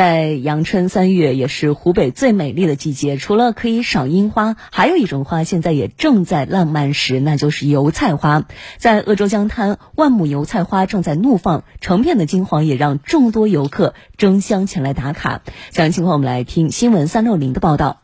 在阳春三月，也是湖北最美丽的季节。除了可以赏樱花，还有一种花现在也正在浪漫时，那就是油菜花。在鄂州江滩，万亩油菜花正在怒放，成片的金黄也让众多游客争相前来打卡。详细情况，我们来听新闻三六零的报道。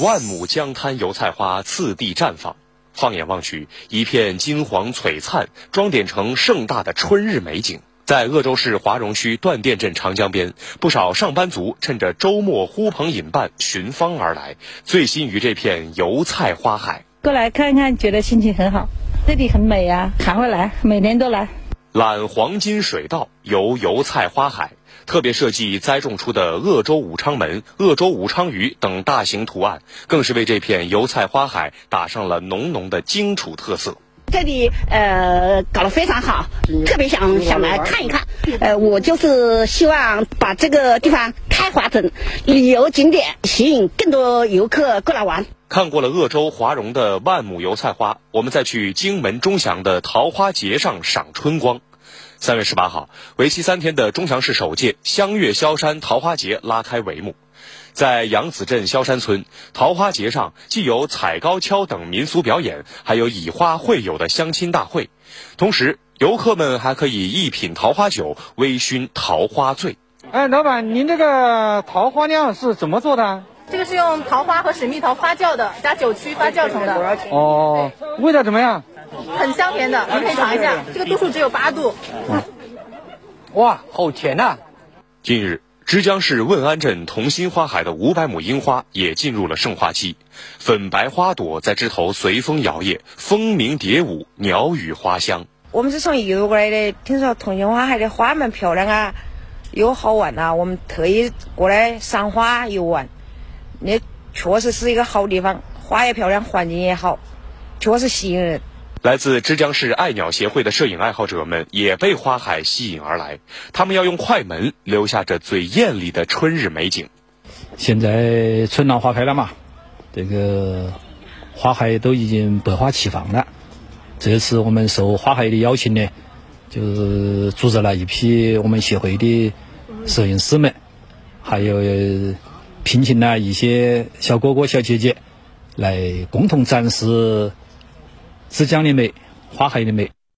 万亩江滩油菜花次第绽放，放眼望去，一片金黄璀璨，装点成盛大的春日美景。在鄂州市华容区断店镇长江边，不少上班族趁着周末呼朋引伴寻芳而来，醉心于这片油菜花海。过来看看，觉得心情很好，这里很美啊，还会来，每年都来。揽黄金水稻，游油菜花海，特别设计栽种出的鄂州武昌门、鄂州武昌鱼等大型图案，更是为这片油菜花海打上了浓浓的荆楚特色。这里呃搞得非常好，特别想想来看一看。呃，我就是希望把这个地方开发成旅游景点，吸引更多游客过来玩。看过了鄂州华容的万亩油菜花，我们再去荆门钟祥的桃花节上赏春光。三月十八号，为期三天的钟祥市首届香月萧山桃花节拉开帷幕。在扬子镇萧山村桃花节上，既有踩高跷等民俗表演，还有以花会友的相亲大会。同时，游客们还可以一品桃花酒，微醺桃花醉。哎，老板，您这个桃花酿是怎么做的？这个是用桃花和水蜜桃发酵的，加酒曲发酵成的。哦，味道怎么样？很香甜的，您可以尝一下。这个度数只有八度。哇，好甜呐！近日。枝江市汶安镇同心花海的五百亩樱花也进入了盛花期，粉白花朵在枝头随风摇曳，蜂鸣蝶舞，鸟语花香。我们是从义乌过来的，听说同心花海的花蛮漂亮啊，又好玩啊，我们特意过来赏花游玩。那确实是一个好地方，花也漂亮，环境也好，确实吸引人。来自枝江市爱鸟协会的摄影爱好者们也被花海吸引而来，他们要用快门留下这最艳丽的春日美景。现在春暖花开了嘛，这个花海都已经百花齐放了。这次我们受花海的邀请呢，就是组织了一批我们协会的摄影师们，还有聘请了一些小哥哥小姐姐来共同展示。枝江的美，花海的美。